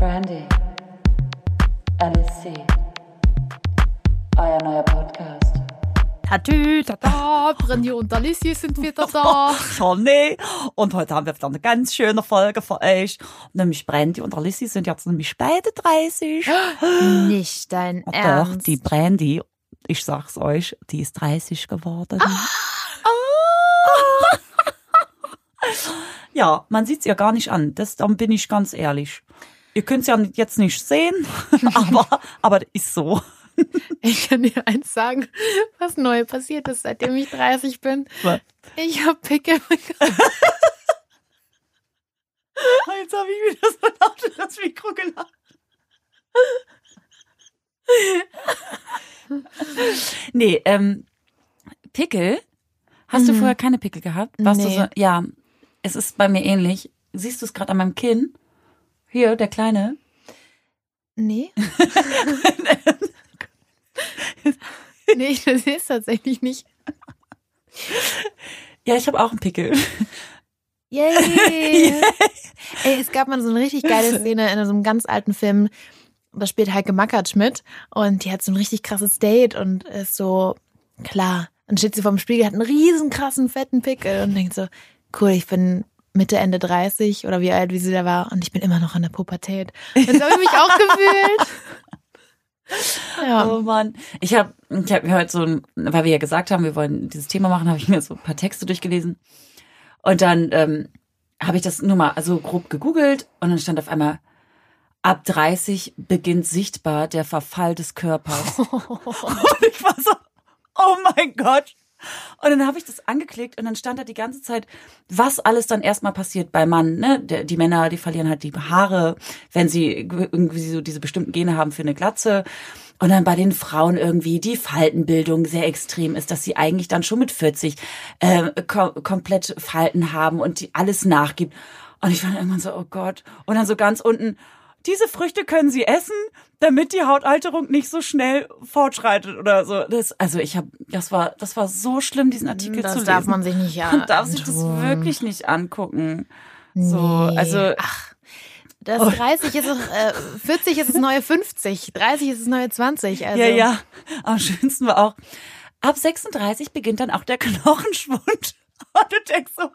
Brandy, LSC, euer neuer Podcast. Tatü, tata, Brandy und Alicia sind wieder da. Johnny. Und heute haben wir wieder eine ganz schöne Folge für euch. Nämlich Brandy und Alicia sind jetzt nämlich beide 30. Nicht dein Doch, Ernst. die Brandy, ich sag's euch, die ist 30 geworden. Ja, man sieht's ihr gar nicht an. Das, dann bin ich ganz ehrlich. Ihr könnt's ja jetzt nicht sehen, aber, aber ist so. Ich kann dir eins sagen, was neu passiert ist, seitdem ich 30 bin. Was? Ich hab Pickel bekommen. Jetzt habe ich wieder so laut in das Mikro gelacht. nee, ähm, Pickel? Hast du vorher keine Pickel gehabt? Warst du Nee. so, ja, es ist bei mir ähnlich. Siehst du es gerade an meinem Kinn? Hier, der Kleine. Nee. nee, ich sehe es tatsächlich nicht. Ja, ich habe auch einen Pickel. Yay! Ey, es gab mal so eine richtig geile Szene in so einem ganz alten Film. Da spielt Heike Makatsch mit und die hat so ein richtig krasses Date und ist so, klar. Dann steht sie vorm Spiegel, hat einen riesen krassen, fetten Pickel und denkt so, cool, ich bin Mitte, Ende 30 oder wie alt, wie sie da war und ich bin immer noch in der Pubertät. Und so habe ich mich auch gefühlt. Ja. Oh Mann. Ich habe ich hab mir heute so ein, weil wir ja gesagt haben, wir wollen dieses Thema machen, habe ich mir so ein paar Texte durchgelesen. Und dann ähm, habe ich das nur mal also grob gegoogelt und dann stand auf einmal, ab 30 beginnt sichtbar der Verfall des Körpers. und ich war so, oh mein Gott. Und dann habe ich das angeklickt und dann stand da die ganze Zeit, was alles dann erstmal passiert bei Mann. Ne? Die Männer, die verlieren halt die Haare, wenn sie irgendwie so diese bestimmten Gene haben für eine Glatze. Und dann bei den Frauen irgendwie die Faltenbildung sehr extrem ist, dass sie eigentlich dann schon mit 40 äh, kom komplett Falten haben und die alles nachgibt. Und ich war dann irgendwann so, oh Gott. Und dann so ganz unten, diese Früchte können Sie essen, damit die Hautalterung nicht so schnell fortschreitet oder so. Das, also ich habe, das war, das war so schlimm, diesen Artikel Das zu lesen. darf man sich nicht Man darf sich das wirklich nicht angucken. So, Nee. also Ach, das 30 ist es, äh, 40 ist das neue 50, 30 ist das neue 20. Also, ja, ja. Am schönsten war auch, ab 36 beginnt dann auch der Knochenschwund. Und du denkst so,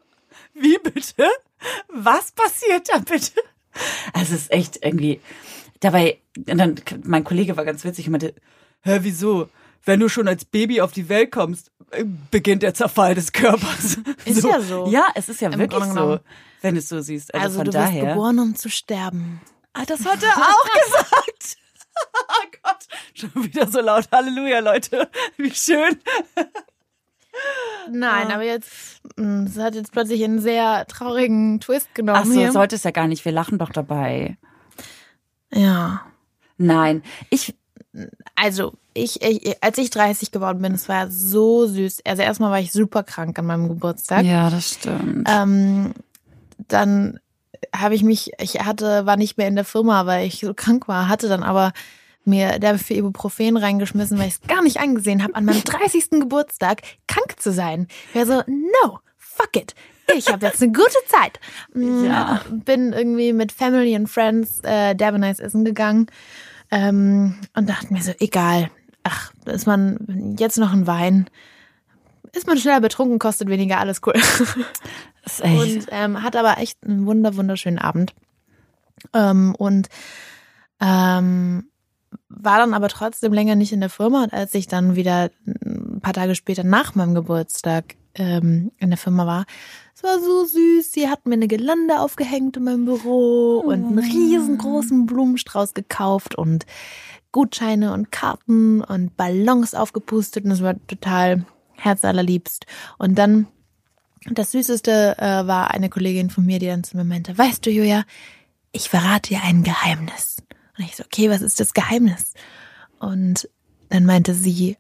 wie bitte? Was passiert da bitte? Also es ist echt irgendwie, dabei, und dann, mein Kollege war ganz witzig und meinte, hä, wieso? Wenn du schon als Baby auf die Welt kommst, äh, beginnt der Zerfall des Körpers. Ist ja so. Ja, es ist ja Im wirklich so, wenn du es so siehst. Also, Also von du daher. bist geboren, um zu sterben. Ah, das hat er auch gesagt. Oh Gott, schon wieder so laut. Halleluja, Leute. Wie schön. Nein, aber jetzt, es hat jetzt plötzlich einen sehr traurigen Twist genommen Ach so, hier. sollte es ja gar nicht. Wir lachen doch dabei. Ja. Nein, ich, Also, ich, ich, als ich 30 geworden bin, es war so süß. Also erstmal war ich super krank an meinem Geburtstag. ja, das stimmt. Ähm, dann habe ich mich, ich hatte, war nicht mehr in der Firma, weil ich so krank war, hatte dann aber mir dafür Ibuprofen reingeschmissen, weil ich es gar nicht angesehen habe, an meinem 30. Geburtstag krank zu sein. Ich war so, no, fuck it. Ich habe jetzt eine gute Zeit. Mm, Ja. Bin irgendwie mit Family and Friends äh, Derby Nice essen gegangen ähm, und dachte mir so, egal. Ach, ist man jetzt noch ein Wein? Ist man schneller betrunken, kostet weniger, alles cool. Das ist echt. Und ähm, hat aber echt einen wunder wunderschönen Abend. Ähm, und ähm, war dann aber trotzdem länger nicht in der Firma. Und als ich dann wieder ein paar Tage später nach meinem Geburtstag ähm, in der Firma war, es war so süß. Sie hat mir eine Gelande aufgehängt in meinem Büro und einen riesengroßen Blumenstrauß gekauft und Gutscheine und Karten und Ballons aufgepustet und es war total herzallerliebst. Und dann das Süßeste äh, war eine Kollegin von mir, die dann zu mir meinte, weißt du, Julia, ich verrate dir ein Geheimnis. Und ich so, okay, was ist das Geheimnis? Und dann meinte sie,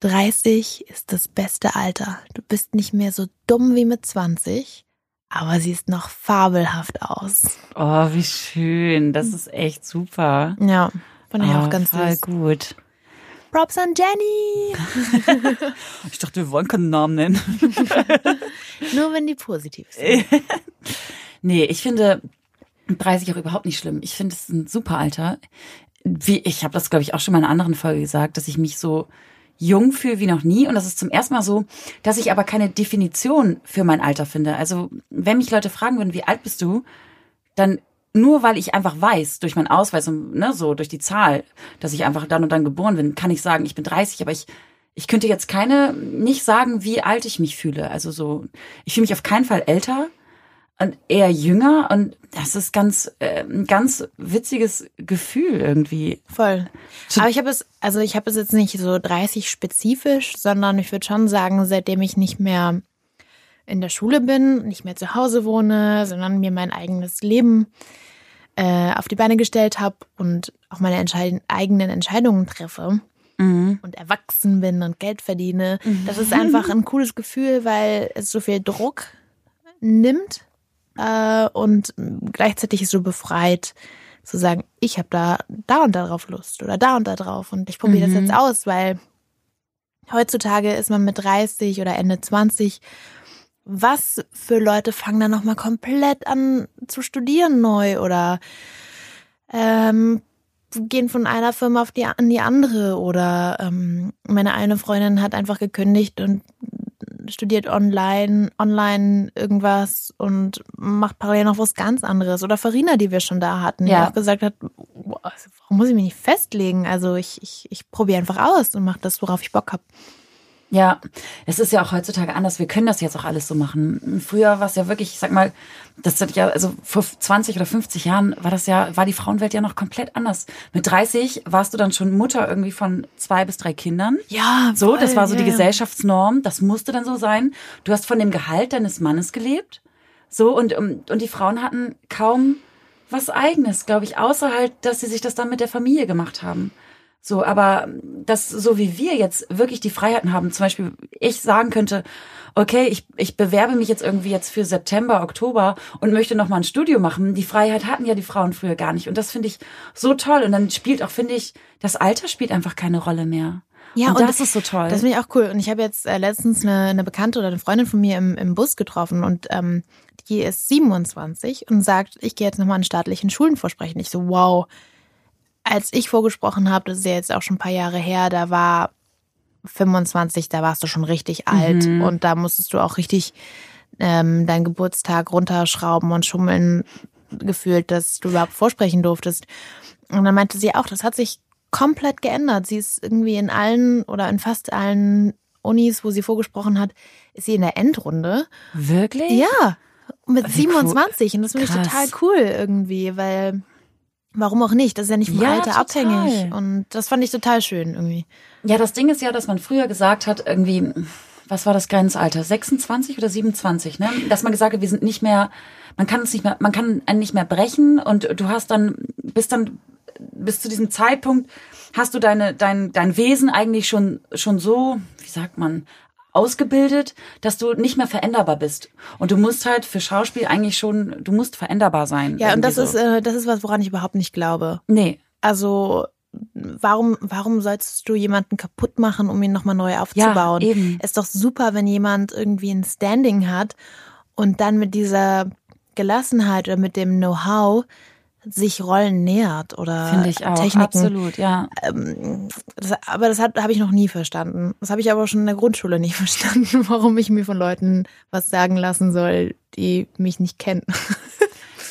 30 ist das beste Alter. Du bist nicht mehr so dumm wie mit 20, aber siehst noch fabelhaft aus. Oh, wie schön. Das ist echt super. Ja, fand ich Ah, auch ganz voll süß. gut. Props an Jenny! Ich dachte, wir wollen keinen Namen nennen. Nur wenn die positiv sind. Nee, ich finde, 30 auch überhaupt nicht schlimm. Ich finde es ein super Alter. Wie, ich habe das, glaube ich, auch schon mal in einer anderen Folge gesagt, dass ich mich so jung fühle wie noch nie. Und das ist zum ersten Mal so, dass ich aber keine Definition für mein Alter finde. Also, wenn mich Leute fragen würden, wie alt bist du, dann nur weil ich einfach weiß, durch meinen Ausweis und ne, so durch die Zahl, dass ich einfach dann und dann geboren bin, kann ich sagen, ich bin 30, aber ich, ich könnte jetzt keine, nicht sagen, wie alt ich mich fühle. Also so, ich fühle mich auf keinen Fall älter und eher jünger und das ist ganz äh, ein ganz witziges Gefühl irgendwie. Voll. Aber ich habe es, also ich habe es jetzt nicht so 30 spezifisch, sondern ich würde schon sagen, seitdem ich nicht mehr in der Schule bin, nicht mehr zu Hause wohne, sondern mir mein eigenes Leben äh, auf die Beine gestellt habe und auch meine Entscheid eigenen Entscheidungen treffe Mhm. und erwachsen bin und Geld verdiene. Das ist einfach ein cooles Gefühl, weil es so viel Druck nimmt äh, und gleichzeitig ist so befreit zu sagen, ich habe da da und da drauf Lust oder da und da drauf und ich probiere Mhm. das jetzt aus, weil heutzutage ist man mit 30 oder Ende 20 was für Leute fangen dann nochmal komplett an zu studieren neu oder ähm, gehen von einer Firma auf die, an die andere oder ähm, meine eine Freundin hat einfach gekündigt und studiert online, online irgendwas und macht parallel noch was ganz anderes. Oder Farina, die wir schon da hatten, die Ja. auch gesagt hat, "Boah, also warum muss ich mich nicht festlegen? Also ich, ich, ich probiere einfach aus und mache das, worauf ich Bock habe. Ja, es ist ja auch heutzutage anders. Wir können das jetzt auch alles so machen. Früher war es ja wirklich, ich sag mal, das hat ja, also vor 20 oder 50 Jahren war das ja, war die Frauenwelt ja noch komplett anders. Mit 30 warst du dann schon Mutter irgendwie von zwei bis drei Kindern. Ja, So, das voll, war so die ja. Gesellschaftsnorm. Das musste dann so sein. Du hast von dem Gehalt deines Mannes gelebt. So, und, und die Frauen hatten kaum was eigenes, glaube ich, außer halt, dass sie sich das dann mit der Familie gemacht haben. So, aber das, so wie wir jetzt wirklich die Freiheiten haben, zum Beispiel ich sagen könnte, okay, ich, ich bewerbe mich jetzt irgendwie jetzt für September, Oktober und möchte noch mal ein Studio machen. Die Freiheit hatten ja die Frauen früher gar nicht. Und das finde ich so toll. Und dann spielt auch, finde ich, das Alter spielt einfach keine Rolle mehr. Ja, und, und das ist so toll. Das finde ich auch cool. Und ich habe jetzt äh, letztens eine, eine Bekannte oder eine Freundin von mir im, im Bus getroffen und ähm, die ist 27 und sagt, ich gehe jetzt nochmal an staatlichen Schulen vorsprechen. Ich so, wow. Als ich vorgesprochen habe, das ist ja jetzt auch schon ein paar Jahre her, da war 25, da warst du schon richtig alt Mhm. und da musstest du auch richtig ähm, deinen Geburtstag runterschrauben und schummeln gefühlt, dass du überhaupt vorsprechen durftest. Und dann meinte sie auch, das hat sich komplett geändert. Sie ist irgendwie in allen oder in fast allen Unis, wo sie vorgesprochen hat, ist sie in der Endrunde. Wirklich? Ja, mit Wie cool. 27. Und das finde ich total cool irgendwie, weil warum auch nicht? Das ist ja nicht vom Ja, Alter total. abhängig. Und das fand ich total schön irgendwie. Ja, das Ding ist ja, dass man früher gesagt hat, irgendwie, was war das Grenzalter? 26 oder 27, ne? Dass man gesagt hat, wir sind nicht mehr, man kann es nicht mehr, man kann einen nicht mehr brechen und du hast dann, bist dann, bis zu diesem Zeitpunkt hast du deine, dein, dein Wesen eigentlich schon, schon so, wie sagt man, ausgebildet, dass du nicht mehr veränderbar bist. Und du musst halt für Schauspiel eigentlich schon, du musst veränderbar sein. Ja, und das Irgendwie ist, so. äh, das ist was, woran ich überhaupt nicht glaube. nee, Also, warum, warum sollst du jemanden kaputt machen, um ihn nochmal neu aufzubauen? eben. Ist doch super, wenn jemand irgendwie ein Standing hat und dann mit dieser Gelassenheit oder mit dem Know-how sich Rollen nähert oder finde ich auch. Techniken. Absolut, ja. Ähm, das, aber das habe ich noch nie verstanden. Das habe ich aber schon in der Grundschule nicht verstanden, warum ich mir von Leuten was sagen lassen soll, die mich nicht kennen.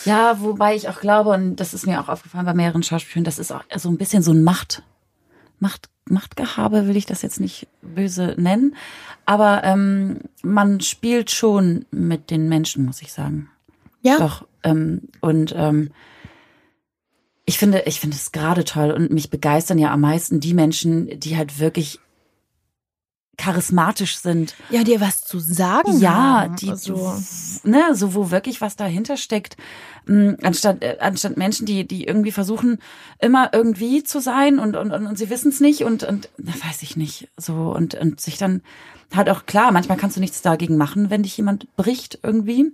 Ja, wobei ich auch glaube, und das ist mir auch aufgefallen bei mehreren Schauspielern, das ist auch so ein bisschen so ein Macht, Macht, Machtgehabe, will ich das jetzt nicht böse nennen. Aber ähm, man spielt schon mit den Menschen, muss ich sagen. Ja, Doch. Ähm, und ähm, ich finde, ich finde es gerade toll und mich begeistern ja am meisten die Menschen, die halt wirklich charismatisch sind. ja, dir was zu sagen. Ja, haben. die, also, ne, so wo wirklich was dahinter steckt, mh, anstatt äh, anstatt Menschen, die die irgendwie versuchen immer irgendwie zu sein und und und, und sie wissen es nicht und und na, weiß ich nicht so und und sich dann halt auch klar, manchmal kannst du nichts dagegen machen, wenn dich jemand bricht irgendwie.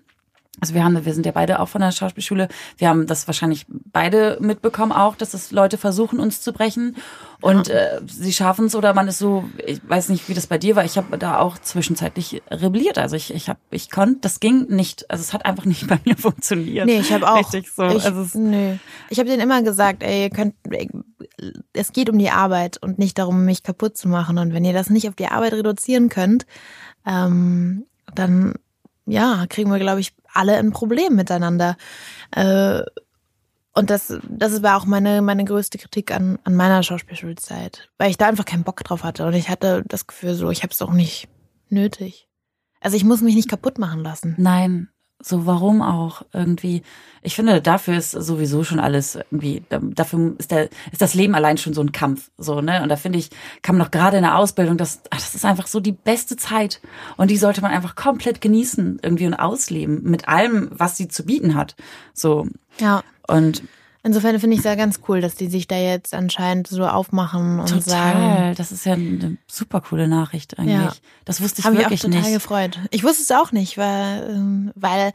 Also wir haben, wir sind ja beide auch von der Schauspielschule. Wir haben das wahrscheinlich beide mitbekommen auch, dass es Leute versuchen, uns zu brechen. Und äh, sie schaffen es oder man ist so, ich weiß nicht, wie das bei dir war. Ich habe da auch zwischenzeitlich rebelliert. Also ich, ich habe, ich konnte, das ging nicht. Also es hat einfach nicht bei mir funktioniert. Nee, ich habe auch. Richtig so. Ich, also es, nö. Ich habe denen immer gesagt, ey, ihr könnt, es geht um die Arbeit und nicht darum, mich kaputt zu machen. Und wenn ihr das nicht auf die Arbeit reduzieren könnt, ähm, dann ja, kriegen wir, glaube ich, alle ein Problem miteinander. Äh, und das, das war auch meine, meine größte Kritik an, an meiner Schauspielschulzeit, weil ich da einfach keinen Bock drauf hatte. Und ich hatte das Gefühl so, ich habe es auch nicht nötig. Also ich muss mich nicht kaputt machen lassen. nein, so warum auch irgendwie? Ich finde, dafür ist sowieso schon alles irgendwie, da- dafür ist der, ist das Leben allein schon so ein Kampf, so, ne? Und da finde ich, kann man doch gerade in der Ausbildung, das, ach, das ist einfach so die beste Zeit. Und die sollte man einfach komplett genießen, irgendwie und ausleben, mit allem, was sie zu bieten hat. So. Ja. Und Insofern finde ich es ja ganz cool, dass die sich da jetzt anscheinend so aufmachen und sagen, total, das ist ja eine super coole Nachricht eigentlich. Ja. Das wusste ich Haben mich auch wirklich total nicht. gefreut. Ich wusste es auch nicht, weil, ähm, weil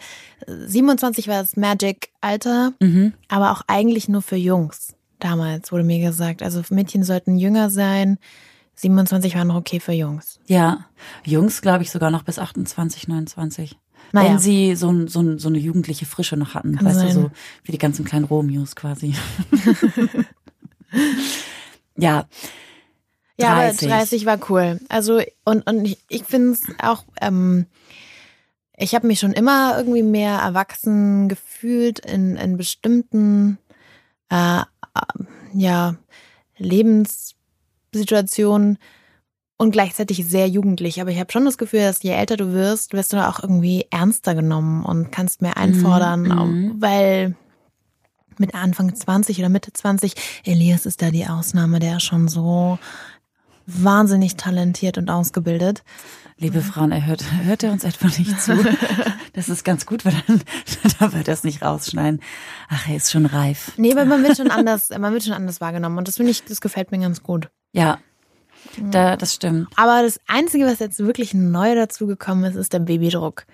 27 war das Magic-Alter, Mhm. aber auch eigentlich nur für Jungs. Damals wurde mir gesagt. Also Mädchen sollten jünger sein. 27 war noch okay für Jungs. Ja, Jungs glaube ich sogar noch bis 28, 29. Naja. Wenn sie so, ein- so, ein- so eine jugendliche Frische noch hatten. Kann weißt sein. du, so wie die ganzen kleinen Romeos quasi. ja, Ja, 30. aber 30 war cool. Also, und, und ich, ich finde es auch, ähm, ich habe mich schon immer irgendwie mehr erwachsen gefühlt in, in bestimmten äh, äh, ja, Lebenssituationen und gleichzeitig sehr jugendlich. Aber ich habe schon das Gefühl, dass je älter du wirst, wirst du da auch irgendwie ernster genommen und kannst mehr einfordern, Mhm. weil mit Anfang 20 oder Mitte 20, Elias ist da die Ausnahme, der ist schon so wahnsinnig talentiert und ausgebildet. liebe Frauen, er hört, hört er uns etwa nicht zu? Das ist ganz gut, weil dann, dann wird er es nicht rausschneiden. Ach, er ist schon reif. Nee, aber man wird schon anders, man wird schon anders wahrgenommen und das finde ich, das gefällt mir ganz gut. Ja, da, das stimmt. Aber das Einzige, was jetzt wirklich neu dazugekommen ist, ist der Babydruck.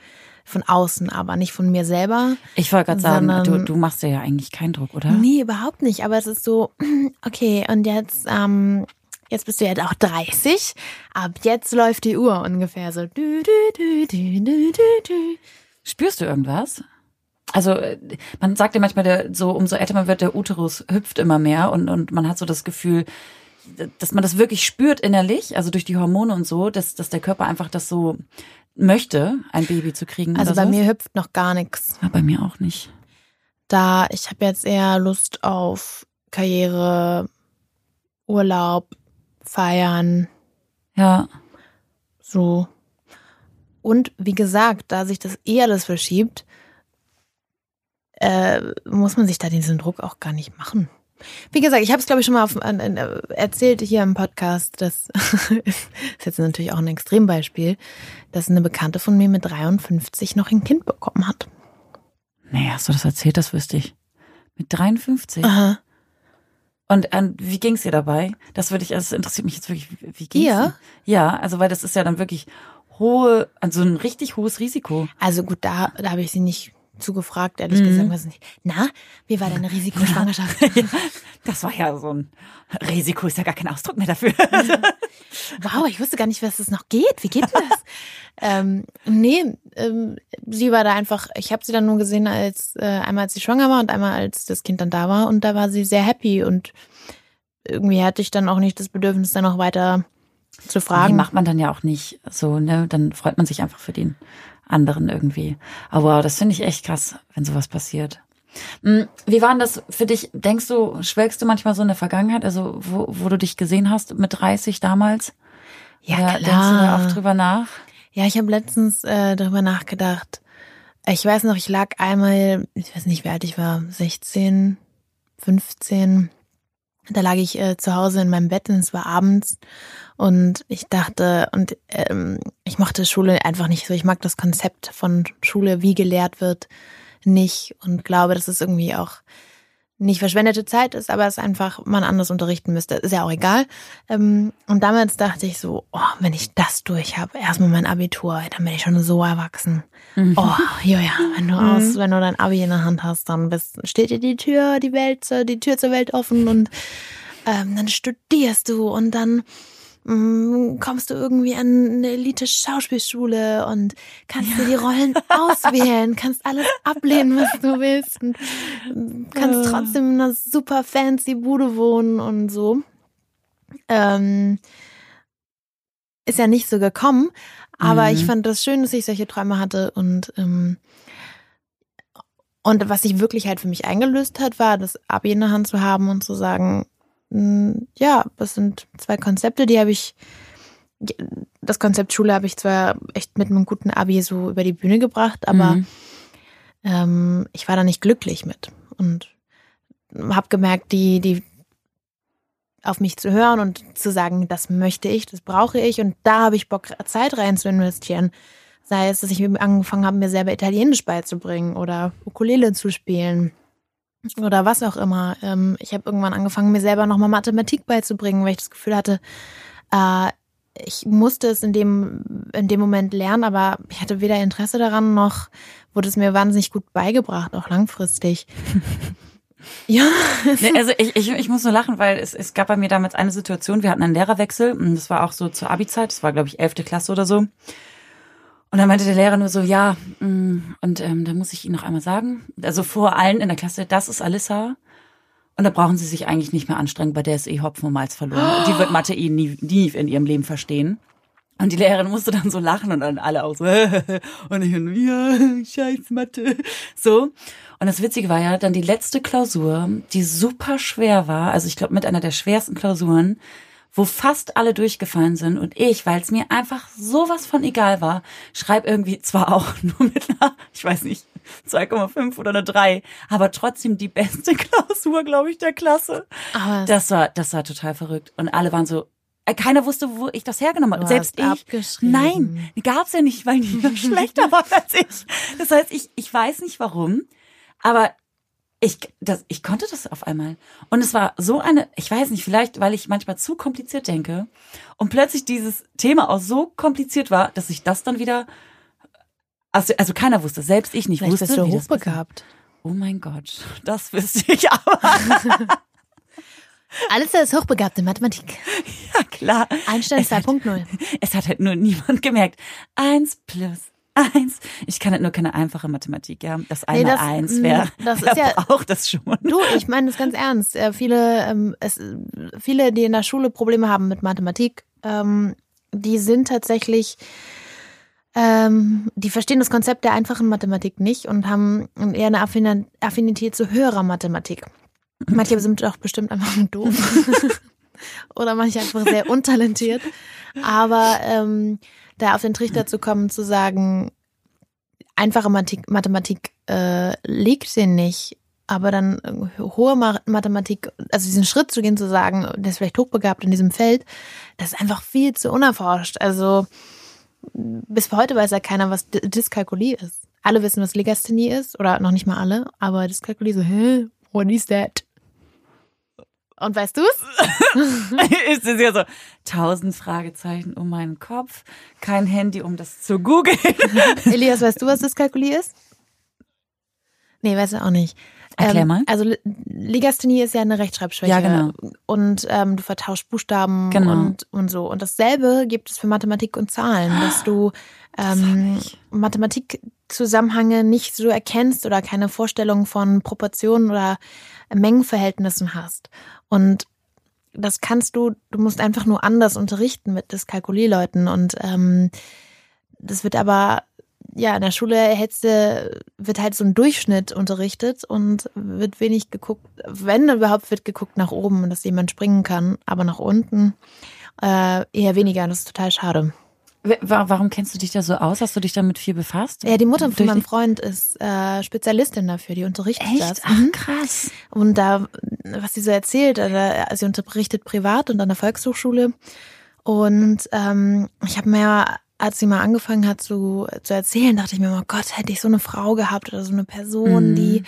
Von außen, aber nicht von mir selber. Ich wollte gerade sagen, du, du machst dir ja eigentlich keinen Druck, oder? Nee, überhaupt nicht. Aber es ist so, okay, und jetzt, ähm, jetzt bist du ja auch 30. Ab jetzt läuft die Uhr ungefähr so. Du, du, du, du, du, du, du. Spürst du irgendwas? Also äh, man sagt ja manchmal, der, so umso älter man wird, der Uterus hüpft immer mehr und, und man hat so das Gefühl, dass man das wirklich spürt innerlich, also durch die Hormone und so, dass, dass der Körper einfach das so möchte, ein Baby zu kriegen. Also bei so. mir hüpft noch gar nichts. Ja, bei mir auch nicht. Da, ich habe jetzt eher Lust auf Karriere, Urlaub, feiern, Ja, so. Und wie gesagt, da sich das eh alles verschiebt, äh, muss man sich da diesen Druck auch gar nicht machen. Wie gesagt, ich habe es glaube ich schon mal auf, an, an, äh, erzählt hier im Podcast. Das ist jetzt natürlich auch ein Extrembeispiel, dass eine Bekannte von mir mit 53 noch ein Kind bekommen hat. nee, hast du das erzählt? Das wüsste ich. Mit 53. Aha. Und ähm, wie ging's dir dabei? Das würde ich, das interessiert mich jetzt wirklich. Wie ging's Ihr? dir? Ja, also weil das ist ja dann wirklich hohe, also ein richtig hohes Risiko. Also gut, da, da habe ich sie nicht zugefragt, ehrlich Mhm. gesagt. Weiß nicht. Na, wie war deine Risikoschwangerschaft? Das war ja so ein Risiko, ist ja gar kein Ausdruck mehr dafür. Wow, ich wusste gar nicht, was es noch geht. Wie geht denn das? ähm, nee, ähm, sie war da einfach, ich habe sie dann nur gesehen, als äh, einmal als sie schwanger war und einmal als das Kind dann da war und da war sie sehr happy und irgendwie hatte ich dann auch nicht das Bedürfnis, dann noch weiter zu fragen. macht man dann ja auch nicht so, ne? Dann freut man sich einfach für den anderen irgendwie. Aber wow, das finde ich echt krass, wenn sowas passiert. Hm, Wie war denn das für dich? Denkst du, schwelgst du manchmal so in der Vergangenheit, also wo, wo du dich gesehen hast mit 30 damals? ja, klar. Denkst du da oft drüber nach? Ja, ich habe letztens äh, darüber nachgedacht. Ich weiß noch, ich lag einmal, ich weiß nicht, wie alt ich war, 16, 15. Da lag ich äh, zu Hause in meinem Bett und es war abends und ich dachte, und ähm, ich mochte Schule einfach nicht so. Ich mag das Konzept von Schule, wie gelehrt wird, nicht und glaube, das ist irgendwie auch nicht verschwendete Zeit ist, aber es einfach man anders unterrichten müsste. Ist ja auch egal. Ähm, und damals dachte ich so, oh, wenn ich das durch habe, erstmal mein Abitur, dann bin ich schon so erwachsen. Mhm. Oh, Julia, wenn du aus, wenn du dein Abi in der Hand hast, dann bist, steht dir die Tür, die Welt, die Tür zur Welt offen und ähm, dann studierst du und dann kommst du irgendwie an eine Elite-Schauspielschule und kannst dir die Rollen auswählen, kannst alles ablehnen, was du willst und kannst trotzdem in einer super fancy Bude wohnen und so. Ähm, ist ja nicht so gekommen, aber Mhm. ich fand das schön, dass ich solche Träume hatte und ähm, und was sich wirklich halt für mich eingelöst hat, war das Abi in der Hand zu haben und zu sagen, ja, das sind zwei Konzepte, die habe ich, das Konzept Schule habe ich zwar echt mit einem guten Abi so über die Bühne gebracht, aber Mhm. ähm, ich war da nicht glücklich mit und habe gemerkt, die, die auf mich zu hören und zu sagen, das möchte ich, das brauche ich und da habe ich Bock, Zeit rein zu investieren. Sei es, dass ich angefangen habe, mir selber Italienisch beizubringen oder Ukulele zu spielen oder was auch immer. Ähm, ich habe irgendwann angefangen, mir selber nochmal Mathematik beizubringen, weil ich das Gefühl hatte, äh, ich musste es in dem, in dem Moment lernen, aber ich hatte weder Interesse daran, noch wurde es mir wahnsinnig gut beigebracht, auch langfristig. ja. Nee, also ich, ich, ich muss nur lachen, weil es, es gab bei mir damals eine Situation, wir hatten einen Lehrerwechsel und das war auch so zur Abi-Zeit, das war glaube ich elfte Klasse oder so. Und dann meinte der Lehrer nur so, ja, mm, und ähm, da muss ich Ihnen noch einmal sagen, also vor allen in der Klasse, das ist Alissa. Und da brauchen Sie sich eigentlich nicht mehr anstrengen, bei der ist eh Hopfen und Malz verloren. Die wird Mathe eh nie, nie in ihrem Leben verstehen. Und die Lehrerin musste dann so lachen und dann alle auch so, und ich und ja, scheiß Mathe. So. Und das Witzige war ja dann die letzte Klausur, die super schwer war, also ich glaube mit einer der schwersten Klausuren, wo fast alle durchgefallen sind und ich, weil es mir einfach sowas von egal war, schreib irgendwie zwar auch nur mit einer, ich weiß nicht, 2,5 oder eine 3, aber trotzdem die beste Klausur, glaube ich, der Klasse. Aber Das war, das war total verrückt. Und alle waren so, äh, keiner wusste, wo ich das hergenommen habe. Selbst ich. abgeschrieben. Nein, gab's ja nicht, weil die noch schlechter waren als ich. Das heißt, ich, ich weiß nicht warum, aber ich, das, ich konnte das auf einmal. Und es war so eine, ich weiß nicht, vielleicht, weil ich manchmal zu kompliziert denke und plötzlich dieses Thema auch so kompliziert war, dass ich das dann wieder, also, also keiner wusste, selbst ich nicht vielleicht wusste. bist du hochbegabt. Oh mein Gott, das wüsste ich aber. Alles ist hochbegabt in Mathematik. Ja, klar. Einstein Es hat- 2.0. Es hat halt nur niemand gemerkt. Eins plus eins. Ich kann halt nur keine einfache Mathematik, ja. Das Nee, einmal das- eins, mm, wer, das wer ja- braucht das schon? Du, ich meine das ganz ernst. Äh, viele, ähm, es, viele, die in der Schule Probleme haben mit Mathematik, ähm, die sind tatsächlich, ähm, die verstehen das Konzept der einfachen Mathematik nicht und haben eher eine Affin- Affinität zu höherer Mathematik. Manche sind auch bestimmt einfach nur doof. Oder manche einfach sehr untalentiert. Aber ähm, da auf den Trichter zu kommen, zu sagen, einfache Mathematik, Mathematik äh, liegt denen nicht, aber dann äh, hohe Ma Mathematik, also diesen Schritt zu gehen, zu sagen, der ist vielleicht hochbegabt in diesem Feld, das ist einfach viel zu unerforscht. Also bis heute weiß ja keiner, was Dyskalkulie ist. Alle wissen, was Legasthenie ist, oder noch nicht mal alle, aber Dyskalkulie so, hä, what is that? Und weißt du's? ist es ja so, tausend Fragezeichen um meinen Kopf, kein Handy, um das zu googeln. Elias, weißt du, was Dyskalkulie ist? Nee, weiß er auch nicht. Erklär ähm, mal. Also L- Legasthenie ist ja eine Rechtschreibschwäche. Ja, genau. Und ähm, du vertauschst Buchstaben Genau. und, und so. Und dasselbe gibt es für Mathematik und Zahlen, dass du ähm, Mathematikzusammenhänge nicht so erkennst oder keine Vorstellung von Proportionen oder Mengenverhältnissen hast. Und das kannst du, du musst einfach nur anders unterrichten mit Dyskalkulieleuten. Und ähm, das wird aber, ja, in der Schule hältst du, wird halt so ein Durchschnitt unterrichtet und wird wenig geguckt, wenn überhaupt wird geguckt nach oben, dass jemand springen kann, aber nach unten äh, eher weniger. Das ist total schade. Wa- Warum kennst du dich da so aus? Hast du dich damit viel befasst? Ja, die Mutter von meinem Freund ist äh, Spezialistin dafür, die unterrichtet das. Echt? Ach, Mhm. krass. Und da, was sie so erzählt, also sie unterrichtet privat und an der Volkshochschule. Und ähm, ich habe mir, als sie mal angefangen hat zu, zu erzählen, dachte ich mir, oh Gott, hätte ich so eine Frau gehabt oder so eine Person, Mhm. die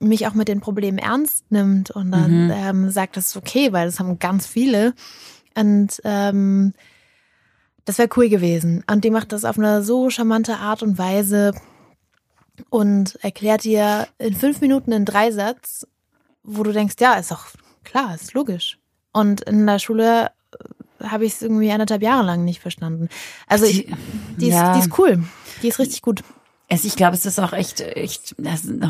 mich auch mit den Problemen ernst nimmt und dann Mhm. ähm, sagt, das ist okay, weil das haben ganz viele. Und ähm, das wäre cool gewesen. Und die macht das auf eine so charmante Art und Weise und erklärt dir in fünf Minuten einen Dreisatz, wo du denkst, ja, ist doch klar, ist logisch. Und in der Schule äh, habe ich es irgendwie anderthalb Jahre lang nicht verstanden. Also ich, die, ist, ja. die ist cool. Die ist richtig gut. Es, ich glaube, es ist auch echt, echt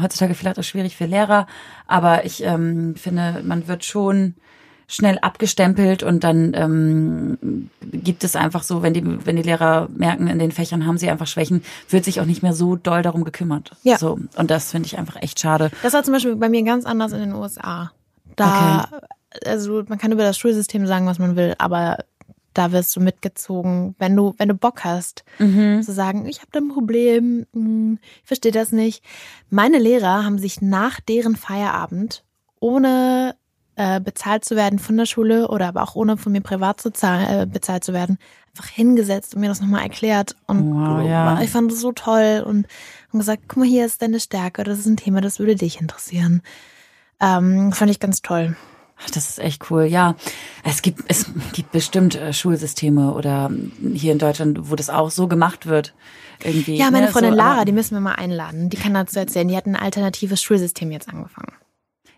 heutzutage vielleicht auch schwierig für Lehrer, aber ich ähm, finde, man wird schon schnell abgestempelt und dann ähm, gibt es einfach so, wenn die, wenn die Lehrer merken, in den Fächern haben sie einfach Schwächen, wird sich auch nicht mehr so doll darum gekümmert. Ja. So. Und das finde ich einfach echt schade. Das war zum Beispiel bei mir ganz anders in den USA. Da, also man kann über das Schulsystem sagen, was man will, aber da wirst du mitgezogen, wenn du, wenn du Bock hast, zu sagen, ich habe da ein Problem, hm, ich verstehe das nicht. Meine Lehrer haben sich nach deren Feierabend, ohne äh, bezahlt zu werden von der Schule oder aber auch ohne von mir privat zu zahlen, äh, bezahlt zu werden, einfach hingesetzt und mir das nochmal erklärt. Und Wow, ja. ich fand das so toll und haben gesagt, guck mal, hier ist deine Stärke, das ist ein Thema, das würde dich interessieren. Ähm, fand ich ganz toll. Ach, das ist echt cool. Ja, es gibt es gibt bestimmt äh, Schulsysteme oder hier in Deutschland, wo das auch so gemacht wird. Irgendwie. Ja, meine ne? Freundin so, Lara, die müssen wir mal einladen. Die kann dazu erzählen. Die hat ein alternatives Schulsystem jetzt angefangen.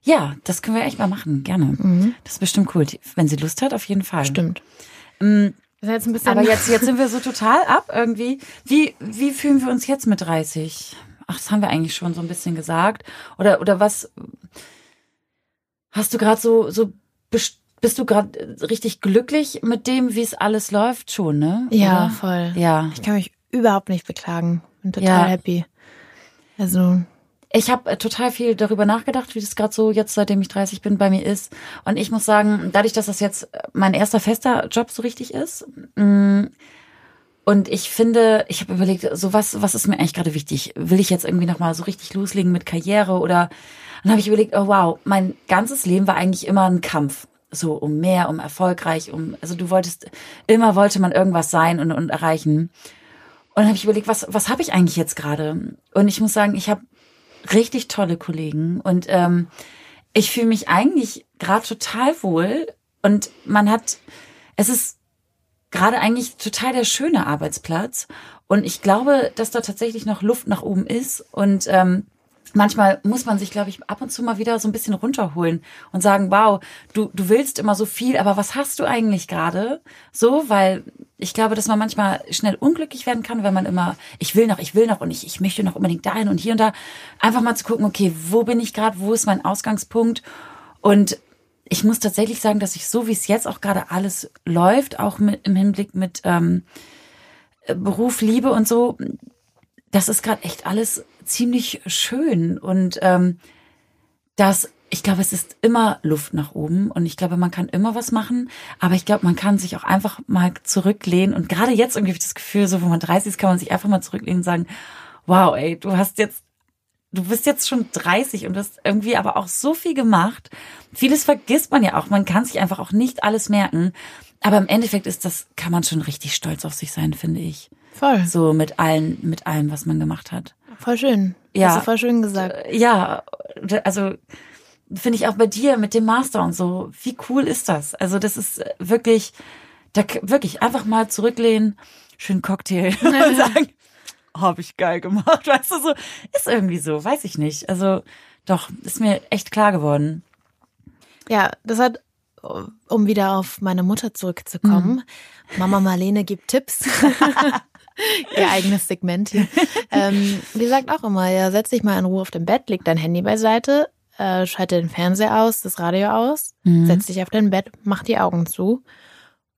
Ja, das können wir echt mal machen, gerne. Das ist bestimmt cool. Wenn sie Lust hat, auf jeden Fall. Stimmt. Mm, ist jetzt. Aber jetzt, jetzt sind wir so total ab irgendwie. Wie, wie fühlen wir uns jetzt mit 30? Ach, das haben wir eigentlich schon so ein bisschen gesagt. Oder, oder was hast du gerade so, so, bist du gerade richtig glücklich mit dem, wie es alles läuft schon, ne? ja, Oder? voll. Ja. Ich kann mich überhaupt nicht beklagen. Bin total Ja. happy. Also, Ich habe äh, total viel darüber nachgedacht, wie das gerade so jetzt, seitdem ich 30 bin, bei mir ist. Und ich muss sagen, dadurch, dass das jetzt äh, mein erster fester Job so richtig ist, mh, und ich finde, ich habe überlegt, so was, was ist mir eigentlich gerade wichtig? Will ich jetzt irgendwie nochmal so richtig loslegen mit Karriere oder dann habe ich überlegt, oh wow, mein ganzes Leben war eigentlich immer ein Kampf. So um mehr, um erfolgreich, um, also du wolltest, immer wollte man irgendwas sein und, und erreichen. Und dann habe ich überlegt, was, was habe ich eigentlich jetzt gerade? Und ich muss sagen, ich habe richtig tolle Kollegen. Und ähm, ich fühle mich eigentlich gerade total wohl. Und man hat, es ist gerade eigentlich total der schöne Arbeitsplatz. Und ich glaube, dass da tatsächlich noch Luft nach oben ist. Und ähm, manchmal muss man sich, glaube ich, ab und zu mal wieder so ein bisschen runterholen und sagen, wow, du, du willst immer so viel, aber was hast du eigentlich gerade? So, weil ich glaube, dass man manchmal schnell unglücklich werden kann, wenn man immer, ich will noch, ich will noch und ich, ich möchte noch unbedingt dahin und hier und da. Einfach mal zu gucken, okay, wo bin ich gerade, wo ist mein Ausgangspunkt? Und ich muss tatsächlich sagen, dass ich so, wie es jetzt auch gerade alles läuft, auch mit, im Hinblick mit ähm, Beruf, Liebe und so, das ist gerade echt alles ziemlich schön und ähm, das, ich glaube, es ist immer Luft nach oben und ich glaube, man kann immer was machen, aber ich glaube, man kann sich auch einfach mal zurücklehnen und gerade jetzt irgendwie das Gefühl, so wo man 30 ist, kann man sich einfach mal zurücklehnen und sagen, wow, ey, du hast jetzt du bist jetzt schon 30 und hast irgendwie aber auch so viel gemacht. Vieles vergisst man ja auch. Man kann sich einfach auch nicht alles merken. Aber im Endeffekt ist das, kann man schon richtig stolz auf sich sein, finde ich. voll. So mit allen, mit allem, was man gemacht hat. Voll schön. Ja. Hast du voll schön gesagt. Ja, also finde ich auch bei dir mit dem Master und so. Wie cool ist das? Also das ist wirklich, da wirklich einfach mal zurücklehnen, schön Cocktail und sagen, habe ich geil gemacht, weißt du so, ist irgendwie so, weiß ich nicht. Also doch, ist mir echt klar geworden. Ja, das hat, um wieder auf meine Mutter zurückzukommen. Mama Marlene gibt Tipps. Ihr eigenes Segment hier. ähm, die sagt auch immer, ja, setz dich mal in Ruhe auf dem Bett, leg dein Handy beiseite, äh, schalte den Fernseher aus, das Radio aus, setz dich auf dein Bett, mach die Augen zu.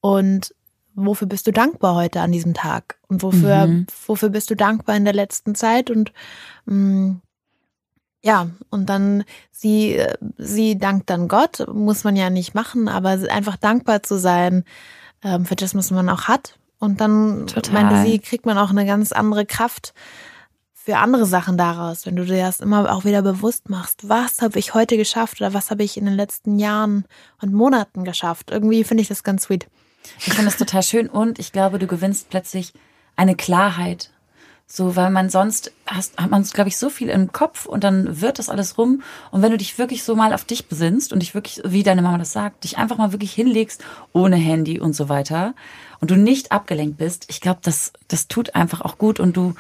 Und wofür bist du dankbar heute an diesem Tag? Und wofür, Mhm. wofür bist du dankbar in der letzten Zeit? Und mh, ja, und dann sie, sie dankt dann Gott, muss man ja nicht machen, aber einfach dankbar zu sein ähm, für das, was man auch hat. Und dann Total. meinte sie, kriegt man auch eine ganz andere Kraft für andere Sachen daraus, wenn du dir das immer auch wieder bewusst machst. Was habe ich heute geschafft oder was habe ich in den letzten Jahren und Monaten geschafft? Irgendwie finde ich das ganz sweet. Ich finde das total schön und ich glaube, du gewinnst plötzlich eine Klarheit. So, weil man sonst hast, hat man, glaube ich, so viel im Kopf und dann wird das alles rum. Und wenn du dich wirklich so mal auf dich besinnst und dich wirklich, wie deine Mama das sagt, dich einfach mal wirklich hinlegst, ohne Handy und so weiter, und du nicht abgelenkt bist, ich glaube, das, das tut einfach auch gut und du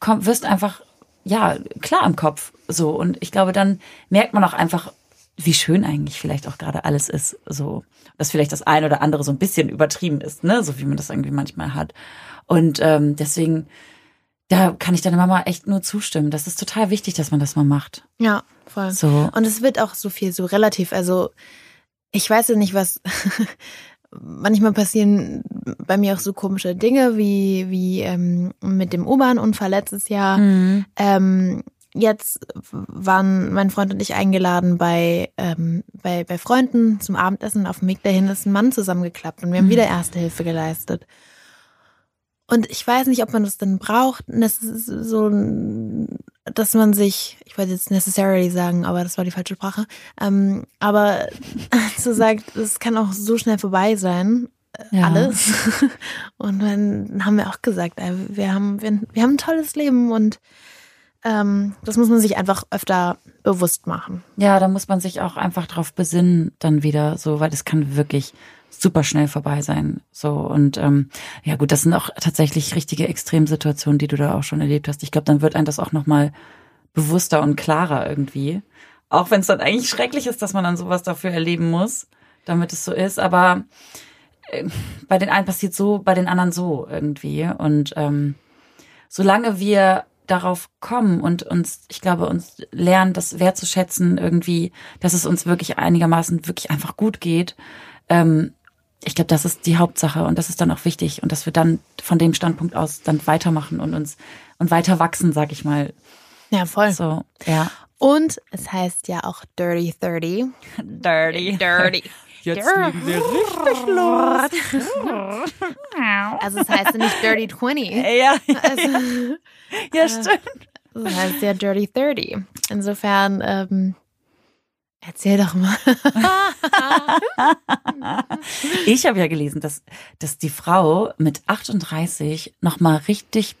komm, wirst einfach, ja, klar im Kopf. So. Und ich glaube, dann merkt man auch einfach, wie schön eigentlich vielleicht auch gerade alles ist. So, dass vielleicht das eine oder andere so ein bisschen übertrieben ist, ne? So wie man das irgendwie manchmal hat. Und ähm, deswegen, da kann ich deiner Mama echt nur zustimmen. Das ist total wichtig, dass man das mal macht. Ja, voll. So. Und es wird auch so viel so relativ. Also ich weiß ja nicht, was manchmal passieren bei mir auch so komische Dinge wie wie ähm, mit dem U-Bahn-Unfall letztes Jahr. Mhm. Ähm, jetzt waren mein Freund und ich eingeladen bei, ähm, bei, bei Freunden zum Abendessen. Auf dem Weg dahin ist ein Mann zusammengeklappt und wir haben Mhm. wieder Erste Hilfe geleistet. Und ich weiß nicht, ob man das denn braucht. Das ist so, dass man sich, ich wollte jetzt necessarily sagen, aber das war die falsche Sprache, ähm, aber zu sagen, es kann auch so schnell vorbei sein, äh, Ja. alles. Und dann haben wir auch gesagt, äh, wir haben, wir, wir haben ein tolles Leben und ähm, das muss man sich einfach öfter bewusst machen. Ja, da muss man sich auch einfach drauf besinnen, dann wieder so, weil das kann wirklich super schnell vorbei sein. So und ähm, ja gut, das sind auch tatsächlich richtige Extremsituationen, die du da auch schon erlebt hast. Ich glaube, dann wird einem das auch noch mal bewusster und klarer irgendwie. Auch wenn es dann eigentlich schrecklich ist, dass man dann sowas dafür erleben muss, damit es so ist. Aber äh, bei den einen passiert so, bei den anderen so irgendwie. Und ähm, solange wir darauf kommen und uns, ich glaube, uns lernen, das wertzuschätzen, irgendwie, dass es uns wirklich einigermaßen wirklich einfach gut geht, ähm, ich glaube, das ist die Hauptsache und das ist dann auch wichtig und dass wir dann von dem Standpunkt aus dann weitermachen und uns und weiter wachsen, sag ich mal. Ja, voll. So, ja. Und es heißt ja auch Dirty 30. Dirty. Dirty. Jetzt legen wir richtig los. Also es heißt ja nicht Dirty 20. Ja, Also, ja, stimmt. das heißt ja Dirty 30. Insofern, ähm, erzähl doch mal. Ich habe ja gelesen, dass, dass die Frau mit 38 nochmal richtig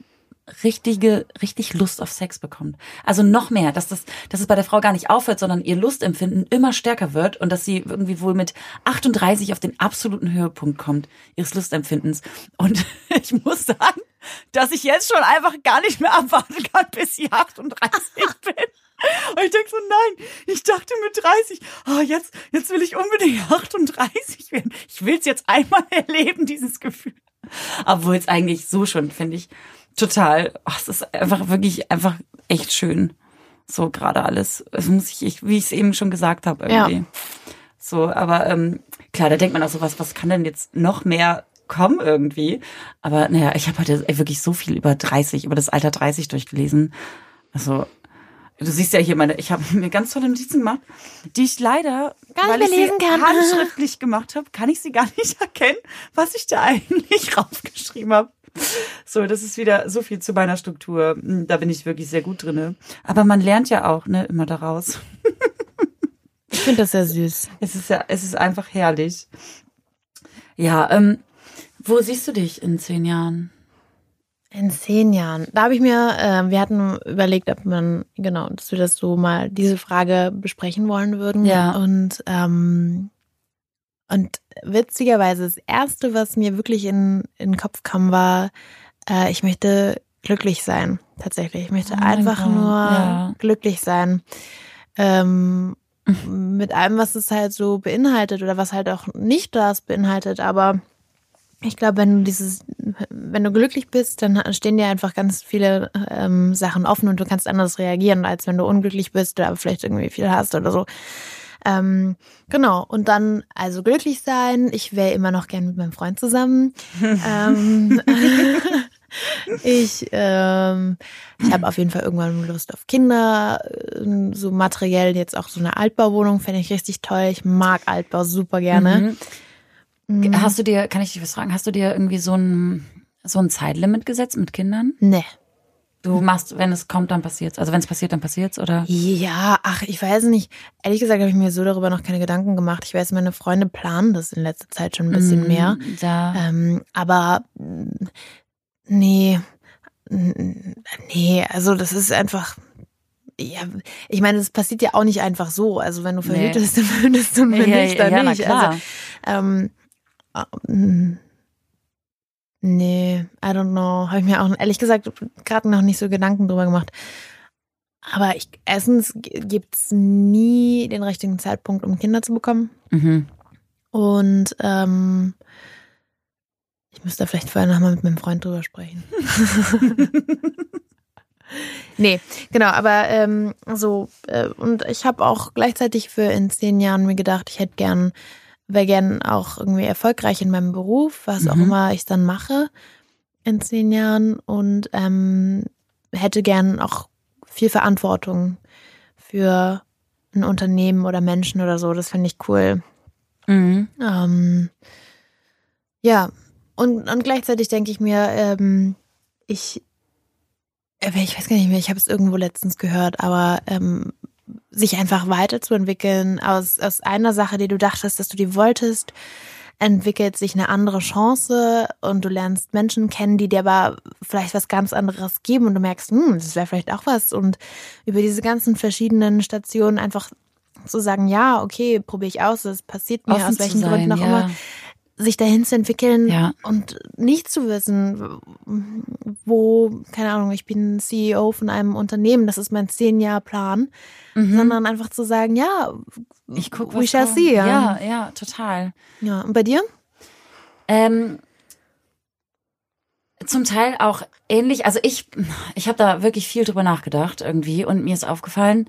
richtige, richtig Lust auf Sex bekommt. Also noch mehr, dass das, dass es bei der Frau gar nicht aufhört, sondern ihr Lustempfinden immer stärker wird und dass sie irgendwie wohl mit 38 auf den absoluten Höhepunkt kommt ihres Lustempfindens. Und ich muss sagen, dass ich jetzt schon einfach gar nicht mehr abwarten kann, bis ich 38 bin. Und ich denke so, nein, ich dachte mit 30, oh, jetzt, jetzt will ich unbedingt 38 werden. Ich will es jetzt einmal erleben, dieses Gefühl. Obwohl es eigentlich so schon, finde ich, total, oh, es ist einfach wirklich, einfach echt schön. So gerade alles. Das muss ich, ich wie ich es eben schon gesagt habe, irgendwie. So, aber ähm, klar, da denkt man auch so, was, was kann denn jetzt noch mehr kommen irgendwie? Aber naja, ich habe heute wirklich so viel über 30, über das Alter 30 durchgelesen. Also, du siehst ja hier meine, ich habe mir ganz tolle Notizen gemacht, die ich leider, Gar nicht weil ich sie kann. handschriftlich gemacht habe, kann ich sie gar nicht erkennen, was ich da eigentlich raufgeschrieben habe. So, das ist wieder so viel zu meiner Struktur. Da bin ich wirklich sehr gut drinne. Aber man lernt ja auch, ne, immer daraus. Ich finde das sehr süß. Es ist ja, es ist einfach herrlich. Ja, ähm, wo siehst du dich in zehn Jahren? In zehn Jahren. Da habe ich mir, äh, wir hatten überlegt, ob man, genau, dass wir das so mal, diese Frage besprechen wollen würden. Ja. Und, ähm, und witzigerweise, das Erste, was mir wirklich in, in den Kopf kam, war, äh, ich möchte glücklich sein, tatsächlich. Ich möchte Oh einfach Gott, nur ja. glücklich sein. Ähm, mit allem, was es halt so beinhaltet oder was halt auch nicht das beinhaltet, aber ich glaube, wenn du dieses, wenn du glücklich bist, dann stehen dir einfach ganz viele ähm, Sachen offen und du kannst anders reagieren, als wenn du unglücklich bist oder vielleicht irgendwie viel hast oder so. Ähm, genau. Und dann also glücklich sein. Ich wäre immer noch gern mit meinem Freund zusammen. ähm, ich ähm, ich habe auf jeden Fall irgendwann Lust auf Kinder, so materiell jetzt auch so eine Altbauwohnung fände ich richtig toll. Ich mag Altbau super gerne. Mhm. Hast du dir, kann ich dich was fragen, hast du dir irgendwie so ein, so ein Zeitlimit gesetzt mit Kindern? Nee. Du machst, wenn es kommt, dann passiert's. Also wenn es passiert, dann passiert's, oder? Ja, ach, ich weiß nicht. Ehrlich gesagt habe ich mir so darüber noch keine Gedanken gemacht. Ich weiß, meine Freunde planen das in letzter Zeit schon ein bisschen mehr. Da. Ähm, aber mh, nee, Nee, also das ist einfach. Ja, ich meine, es passiert ja auch nicht einfach so. Also wenn du verhütet Nee. bist, dann verhütest du wenn Ja, nicht, dann ja, nicht. klar. Also, ähm, ähm, nee, I don't know. Habe ich mir auch ehrlich gesagt gerade noch nicht so Gedanken drüber gemacht. Aber ich, erstens gibt's nie den richtigen Zeitpunkt, um Kinder zu bekommen. Mhm. Und ähm, ich müsste da vielleicht vorher nochmal mit meinem Freund drüber sprechen. nee, genau, aber ähm, so, äh, und ich habe auch gleichzeitig für in zehn Jahren mir gedacht, ich hätte gern, wäre gern auch irgendwie erfolgreich in meinem Beruf, was auch Mhm. immer ich dann mache in zehn Jahren und ähm, hätte gern auch viel Verantwortung für ein Unternehmen oder Menschen oder so. Das finde ich cool. Mhm. Ähm, ja, und, und gleichzeitig denke ich mir, ähm, ich, äh, ich weiß gar nicht mehr, ich habe es irgendwo letztens gehört, aber ähm, sich einfach weiterzuentwickeln. Aus, aus einer Sache, die du dachtest, dass du die wolltest, entwickelt sich eine andere Chance und du lernst Menschen kennen, die dir aber vielleicht was ganz anderes geben und du merkst, hm, das wäre vielleicht auch was. Und über diese ganzen verschiedenen Stationen einfach zu sagen, ja, okay, probiere ich aus, es passiert mir Offen aus welchen sein, Gründen auch ja. immer, sich dahin zu entwickeln Ja. und nicht zu wissen, wo, keine Ahnung, ich bin CEO von einem Unternehmen, das ist mein zehn-Jahr-Plan, Mhm. sondern einfach zu sagen, ja, Ich guck, we shall see, ja. Ja, ja, total. ja. Und bei dir? Ähm, zum Teil auch ähnlich. Also ich, ich habe da wirklich viel drüber nachgedacht irgendwie und mir ist aufgefallen,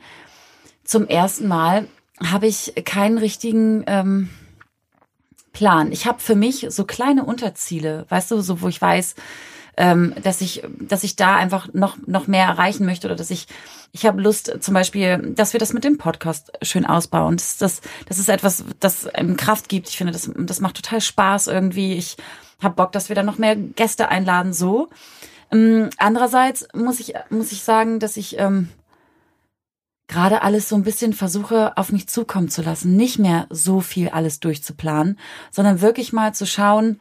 zum ersten Mal habe ich keinen richtigen ähm, Plan. Ich habe für mich so kleine Unterziele, weißt du, so wo ich weiß, ähm, dass ich, dass ich da einfach noch noch mehr erreichen möchte oder dass ich, ich habe Lust, zum Beispiel, dass wir das mit dem Podcast schön ausbauen. Das, das, das ist etwas, das einem Kraft gibt. Ich finde, das, das macht total Spaß irgendwie. Ich habe Bock, dass wir da noch mehr Gäste einladen. So. Ähm, andererseits muss ich muss ich sagen, dass ich ähm, gerade alles so ein bisschen versuche, auf mich zukommen zu lassen. Nicht mehr so viel alles durchzuplanen, sondern wirklich mal zu schauen,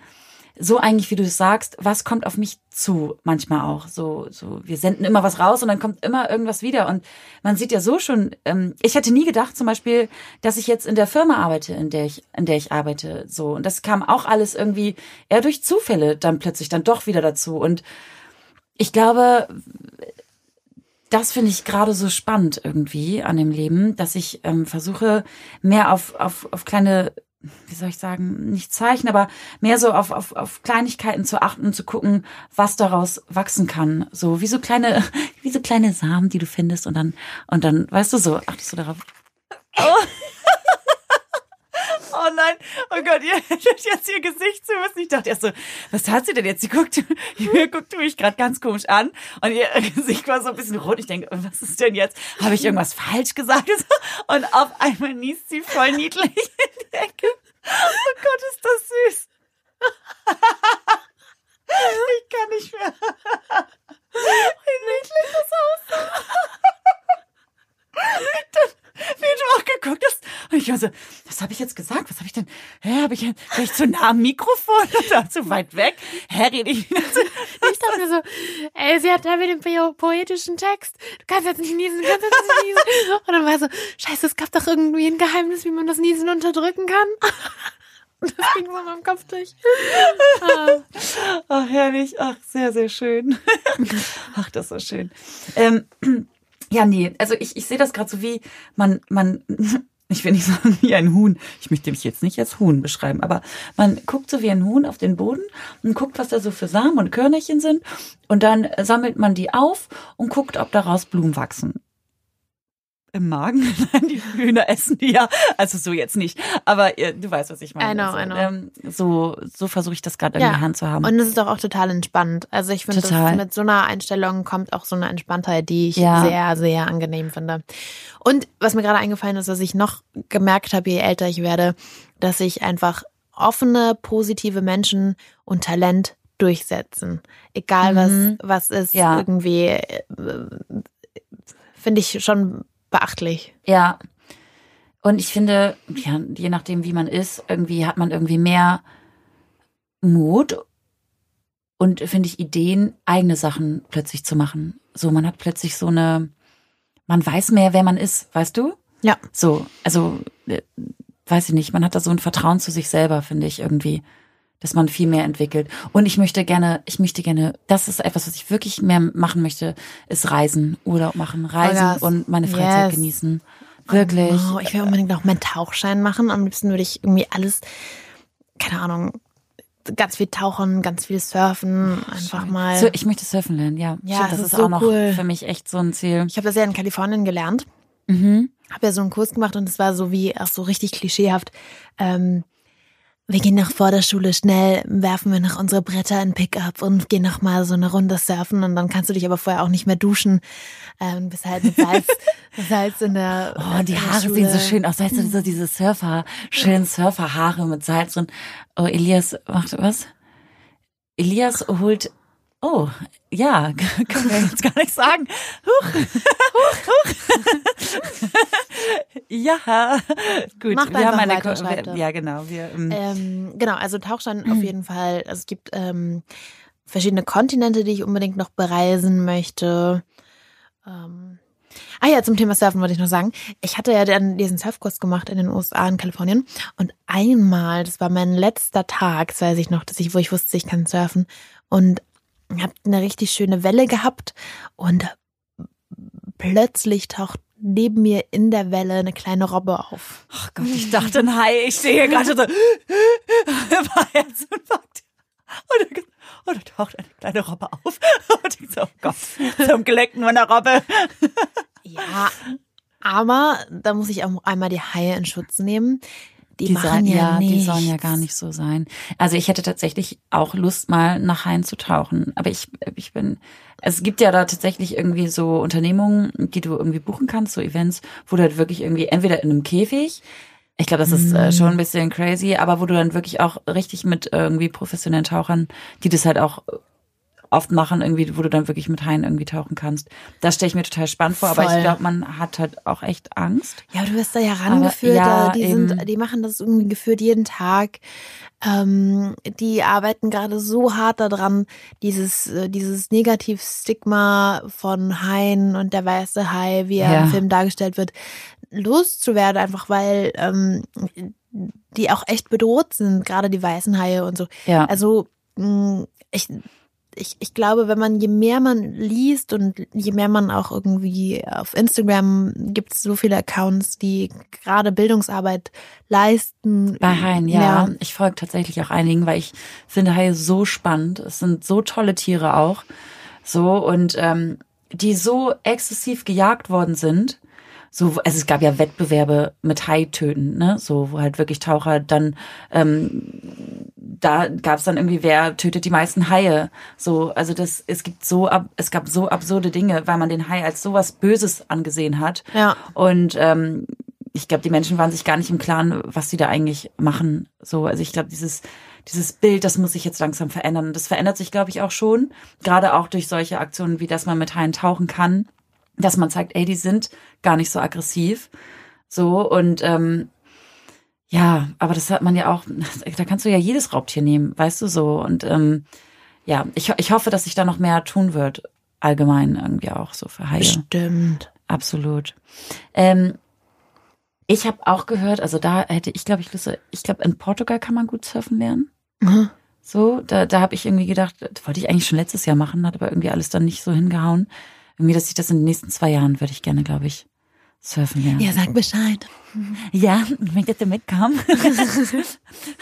so eigentlich, wie du es sagst, was kommt auf mich zu, manchmal auch. So, so, wir senden immer was raus und dann kommt immer irgendwas wieder. Und man sieht ja so schon, ähm, ich hätte nie gedacht, zum Beispiel, dass ich jetzt in der Firma arbeite, in der ich, in der ich arbeite. So. Und das kam auch alles irgendwie eher durch Zufälle dann plötzlich dann doch wieder dazu. Und ich glaube, das finde ich gerade so spannend irgendwie an dem Leben, dass ich ähm, versuche, mehr auf, auf, auf kleine, wie soll ich sagen, nicht Zeichen, aber mehr so auf, auf, auf Kleinigkeiten zu achten und zu gucken, was daraus wachsen kann. So wie so kleine, wie so kleine Samen, die du findest und dann, und dann, weißt du so, achtest du darauf. Oh nein, oh Gott, ihr hättet jetzt ihr Gesicht zu müssen. Ich dachte erst so, was hat sie denn jetzt? Sie guckt, ihr guckt mich gerade ganz komisch an und ihr Gesicht war so ein bisschen rot. Ich denke, was ist denn jetzt? Habe ich irgendwas falsch gesagt? Und auf einmal niest sie voll niedlich in die Ecke. Oh Gott, ist das süß. Ich kann nicht mehr. Wie niedlich das aussah. Wie du auch geguckt hast. Und ich war so, was habe ich jetzt gesagt? Was habe ich denn? Hä, habe ich bin ich zu nah am Mikrofon oder zu weit weg? Hä, rede ich wieder zu. Ich dachte mir so, ey, sie hat da mit dem po poetischen Text. Du kannst jetzt nicht niesen, du kannst jetzt nicht niesen. Und dann war so, scheiße, es gab doch irgendwie ein Geheimnis, wie man das Niesen unterdrücken kann. Das ging so in meinem Kopf durch. Ah. Ach, herrlich. Ach, sehr, sehr schön. Ach, das ist so schön. Ähm, ja, nee, also ich, ich sehe das gerade so wie man, man, ich will nicht sagen wie ein Huhn. Ich möchte mich jetzt nicht als Huhn beschreiben, aber man guckt so wie ein Huhn auf den Boden und guckt, was da so für Samen und Körnerchen sind. Und dann sammelt man die auf und guckt, ob daraus Blumen wachsen. Im Magen? Nein, die Hühner essen die ja. Also so jetzt nicht. Aber ihr, du weißt, was ich meine. I know, also, I know. Ähm, so so versuche ich das gerade in Ja, die Hand zu haben. Und es ist doch auch total entspannt. Also ich finde, mit so einer Einstellung kommt auch so eine Entspanntheit, die ich Ja. sehr, sehr angenehm finde. Und was mir gerade eingefallen ist, dass ich noch gemerkt habe, je älter ich werde, dass ich einfach offene, positive Menschen und Talent durchsetzen. Egal Mhm. was, was ist, Ja. irgendwie, äh, finde ich schon beachtlich. Ja. Und ich finde, ja, je nachdem, wie man ist, irgendwie hat man irgendwie mehr Mut und finde ich Ideen, eigene Sachen plötzlich zu machen. So, man hat plötzlich so eine, man weiß mehr, wer man ist, weißt du? Ja. So, also äh, weiß ich nicht, man hat da so ein Vertrauen zu sich selber, finde ich irgendwie, dass man viel mehr entwickelt. Und ich möchte gerne, ich möchte gerne, das ist etwas, was ich wirklich mehr machen möchte, ist Reisen, Urlaub machen, Reisen Vollgas. und meine Freizeit Yes. genießen. Wirklich. Oh, ich will unbedingt noch meinen Tauchschein machen. Am liebsten würde ich irgendwie alles, keine Ahnung, ganz viel tauchen, ganz viel surfen, einfach mal. So, ich möchte surfen lernen, ja. Ja, Stimmt, das das ist ist so auch noch cool. für mich echt so ein Ziel. ich habe das ja in Kalifornien gelernt. Mhm. Habe ja so einen Kurs gemacht und es war so wie auch so richtig klischeehaft. Ähm, wir gehen nach vor der Schule schnell, werfen wir noch unsere Bretter in Pickup und gehen noch mal so eine Runde surfen und dann kannst du dich aber vorher auch nicht mehr duschen. Ähm, bist halt mit Salz, Salz in der Oh, die in der Haare sehen so Schule. schön aus. Weißt du, so diese Surfer, schönen Surferhaare mit Salz drin. Oh, Elias macht was? Elias holt, oh, ja, können wir jetzt gar nicht sagen. Huch, huch, huch. ja, gut. Macht wir haben eine, weiter, er. ja, genau, wir, ähm, Ähm, genau, also Tauchschein auf jeden Fall. Also es gibt ähm, verschiedene Kontinente, die ich unbedingt noch bereisen möchte. Ähm, ah ja, zum Thema Surfen wollte ich noch sagen. Ich hatte ja dann diesen Surfkurs gemacht in den USA, in Kalifornien. Und einmal, das war mein letzter Tag, das weiß ich noch, dass ich, wo ich wusste, ich kann surfen. Und habe eine richtig schöne Welle gehabt. Und plötzlich taucht neben mir in der Welle eine kleine Robbe auf. oh Gott, ich dachte, ein Hai, ich hier gerade so, war Herzinfarkt. Und dann, und dann taucht eine kleine Robbe auf. Und ich so, oh Gott, zum Glück nur eine Robbe. Ja, aber da muss ich auch einmal die Haie in Schutz nehmen. Die, machen sollen- ja, die sollen ja gar nicht so sein. Also ich hätte tatsächlich auch Lust, mal nach Haien zu tauchen. Aber ich, ich bin, es gibt ja da tatsächlich irgendwie so Unternehmungen, die du irgendwie buchen kannst, so Events, wo du halt wirklich irgendwie entweder in einem Käfig, ich glaube, das ist Mhm. äh, schon ein bisschen crazy, aber wo du dann wirklich auch richtig mit irgendwie professionellen Tauchern, die das halt auch oft machen, irgendwie, wo du dann wirklich mit Haien irgendwie tauchen kannst. Das stelle ich mir total spannend vor, aber Voll. ich glaube, man hat halt auch echt Angst. Ja, du wirst da ja rangeführt. ja, die, sind, die machen das irgendwie geführt jeden Tag. Ähm, die arbeiten gerade so hart daran, dieses, äh, dieses Negativstigma von Haien und der weiße Hai, wie er Ja. im Film dargestellt wird, loszuwerden, einfach weil ähm, die auch echt bedroht sind, gerade die weißen Haie und so. Ja. Also mh, ich, ich, ich glaube, wenn man, je mehr man liest und je mehr man auch irgendwie auf Instagram gibt es so viele Accounts, die gerade Bildungsarbeit leisten. Bei Haien, ja. Ich folge tatsächlich auch einigen, weil ich finde Haie so spannend. Es sind so tolle Tiere auch. So, und ähm, die so exzessiv gejagt worden sind. So, also es gab ja Wettbewerbe mit Haitöten, ne? So, wo halt wirklich Taucher dann, ähm, da gab es dann irgendwie, wer tötet die meisten Haie. So, also das, es gibt so, ab, es gab so absurde Dinge, weil man den Hai als sowas Böses angesehen hat. Ja. Und ähm, ich glaube, die Menschen waren sich gar nicht im Klaren, was sie da eigentlich machen. So, also ich glaube, dieses dieses Bild, das muss sich jetzt langsam verändern. Und das verändert sich, glaube ich, auch schon. Gerade auch durch solche Aktionen, wie dass man mit Haien tauchen kann, dass man zeigt, ey, die sind gar nicht so aggressiv. So und ähm, ja, aber das hat man ja auch. Da kannst du ja jedes Raubtier nehmen, weißt du so. Und ähm, ja, ich, ich hoffe, dass sich da noch mehr tun wird. Allgemein irgendwie auch so für Haie. Stimmt. Absolut. Ähm, ich habe auch gehört, also da hätte ich, glaube ich, Lust, ich glaube, in Portugal kann man gut surfen lernen. Mhm. So, da, da habe ich irgendwie gedacht, wollte ich eigentlich schon letztes Jahr machen, hat aber irgendwie alles dann nicht so hingehauen. Irgendwie, dass ich das in den nächsten zwei Jahren würde ich gerne, glaube ich, surfen lernen. Ja, sag Bescheid. Ja, wenn ich jetzt mitkommen.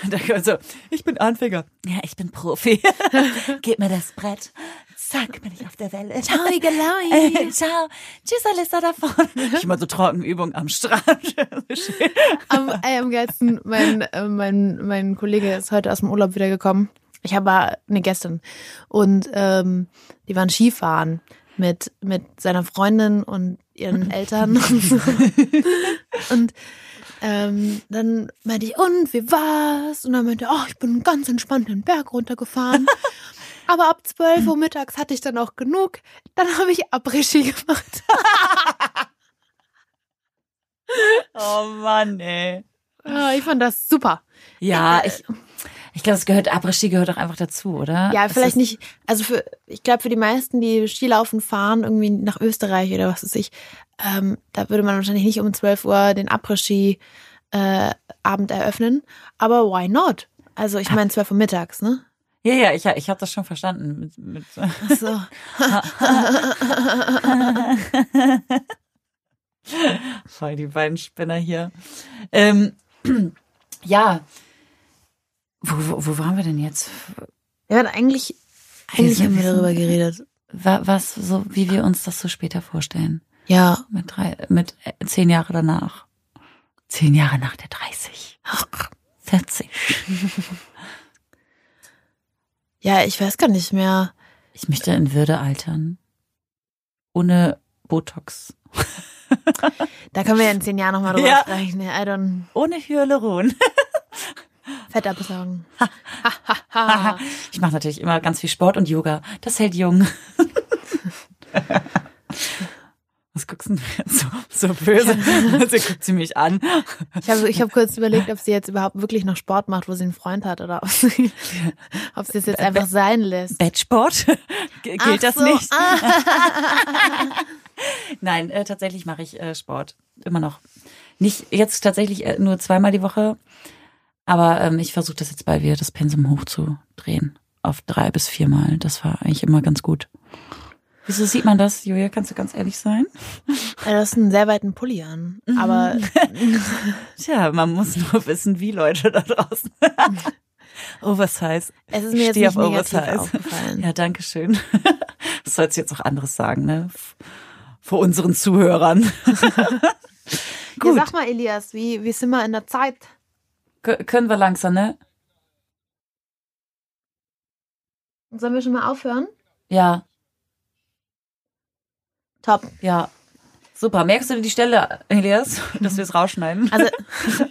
Und da kommt so, ich bin Anfänger. Ja, ich bin Profi. Gib mir das Brett. Zack, bin ich auf der Welle. Ciao, Igeloi. Äh, Ciao. Tschüss, Alissa davon. Ich mal so Trockenübung am Strand. Am, ey, am geilsten, mein, äh, mein, mein Kollege ist heute aus dem Urlaub wiedergekommen. Ich habe eine Gästin und ähm, die waren Skifahren mit, mit seiner Freundin und ihren Eltern und so. Und ähm, dann meinte ich, und wie war's? Und dann meinte er, oh, ich bin ganz entspannt den Berg runtergefahren. Aber ab 12 Uhr mittags hatte ich dann auch genug. Dann habe ich Après-Ski gemacht. oh Mann, ey. Ah, ich fand das super. Ja, Äh, ich, Ich glaube, es gehört, Après-Ski gehört auch einfach dazu, oder? Ja, vielleicht nicht, also für, ich glaube, für die meisten, die Skilaufen fahren, irgendwie nach Österreich oder was weiß ich, ähm, da würde man wahrscheinlich nicht um 12 Uhr den Après-Ski äh, Abend eröffnen. Aber why not? Also ich meine 12 Uhr mittags, ne? Ja, ja, ich, ich habe das schon verstanden. Mit, mit, Ach so. voll die beiden Spinner hier. Ähm, ja. Wo, wo, wo waren wir denn jetzt? Ja, eigentlich, eigentlich haben wir darüber geredet. Wa- Was, so, wie wir uns das so später vorstellen. Ja, Mit drei, mit äh, zehn Jahre danach. Zehn Jahre nach der 30. 40. ja, ich weiß gar nicht mehr. Ich möchte in Würde altern. Ohne Botox. Da können wir in zehn Jahren nochmal drüber Ja. sprechen. I don't Ohne Hyaluron. Fett absaugen. ich mache natürlich immer ganz viel Sport und Yoga. Das hält jung. Was guckst du denn jetzt so, so böse? Sie guckt sie mich an. Ich habe ich hab kurz überlegt, ob sie jetzt überhaupt wirklich noch Sport macht, wo sie einen Freund hat oder ob sie, ob sie es jetzt einfach sein lässt. Bettsport? G- Ach Gilt das so, nicht? ah. Nein, äh, tatsächlich mache ich äh, Sport. Immer noch. Nicht jetzt tatsächlich äh, nur zweimal die Woche. Aber ähm, ich versuche das jetzt bald wieder, das Pensum hochzudrehen. Auf drei bis viermal. Das war eigentlich immer ganz gut. Wieso sieht man das, Julia? Kannst du ganz ehrlich sein? Ja, Du hast einen sehr weiten Pulli an. Aber Tja, man muss nur wissen, wie Leute da draußen. Oversize. es ist mir jetzt Steh nicht auf Oversize. aufgefallen. Ja, danke schön. Das sollst du jetzt auch anderes sagen, ne? Vor unseren Zuhörern. Ja, Gut. sag mal, Elias, wie, wie sind wir in der Zeit? Können wir langsam, ne? Sollen wir schon mal aufhören? Ja, Top. ja. Super. Merkst du die Stelle, Elias, dass wir es rausschneiden? Also,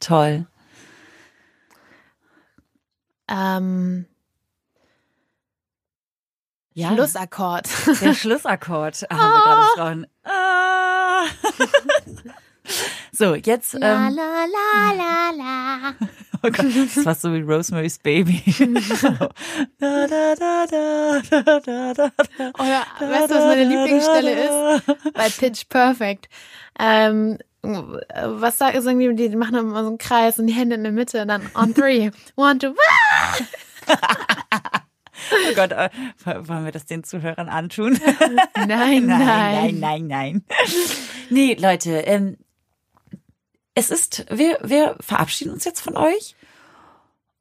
Toll. ähm, Ja. Schlussakkord. Der Schlussakkord haben wir gerade schon. Ah. So, jetzt. Ähm, la, la, la, la. oh Gott, das war so wie Rosemary's Baby. da, da, da, da, da, da, da, Oder, weißt du, was meine Lieblingsstelle ist? Bei Pitch Perfect. Ähm, was sagen, sagen die, die machen immer so einen Kreis und die Hände in der Mitte und dann on three. One, two, Oh Gott, äh, wollen wir das den Zuhörern antun? nein, nein, nein. nein, nein. Nee, Leute, ähm, es ist, wir, wir verabschieden uns jetzt von euch.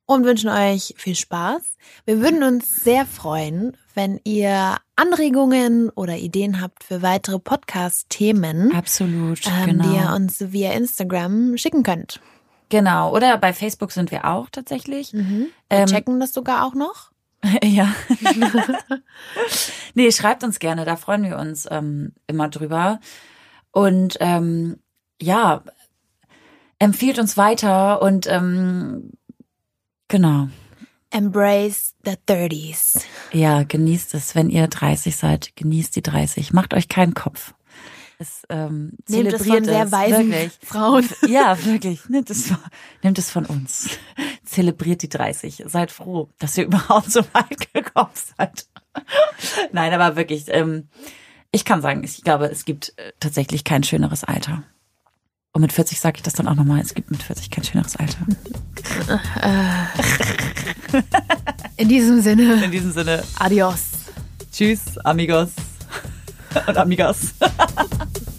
Und wünschen euch viel Spaß. Wir würden uns sehr freuen, wenn ihr Anregungen oder Ideen habt für weitere Podcast-Themen, Absolut, ähm, die ihr uns via Instagram schicken könnt. Genau, oder bei Facebook sind wir auch tatsächlich. Wir Ähm, checken das sogar auch noch. ja. nee, schreibt uns gerne, da freuen wir uns ähm, immer drüber. Und ähm, ja, empfiehlt uns weiter und ähm, genau. Embrace the 30s. Ja, genießt es, wenn ihr 30 seid, genießt die 30. Macht euch keinen Kopf. Es, ähm, Nehmt es von sehr weisen. Frauen. Ja, wirklich. Nehmt es, von, nehmt es von uns. Zelebriert die 30. Seid froh, dass ihr überhaupt so weit gekommen seid. Nein, aber wirklich, ähm, ich kann sagen, ich glaube, es gibt äh, tatsächlich kein schöneres Alter. Und mit 40 sage ich das dann auch nochmal, es gibt mit 40 kein schöneres Alter. In diesem Sinne, In diesem Sinne, adios. tschüss, amigos und amigas.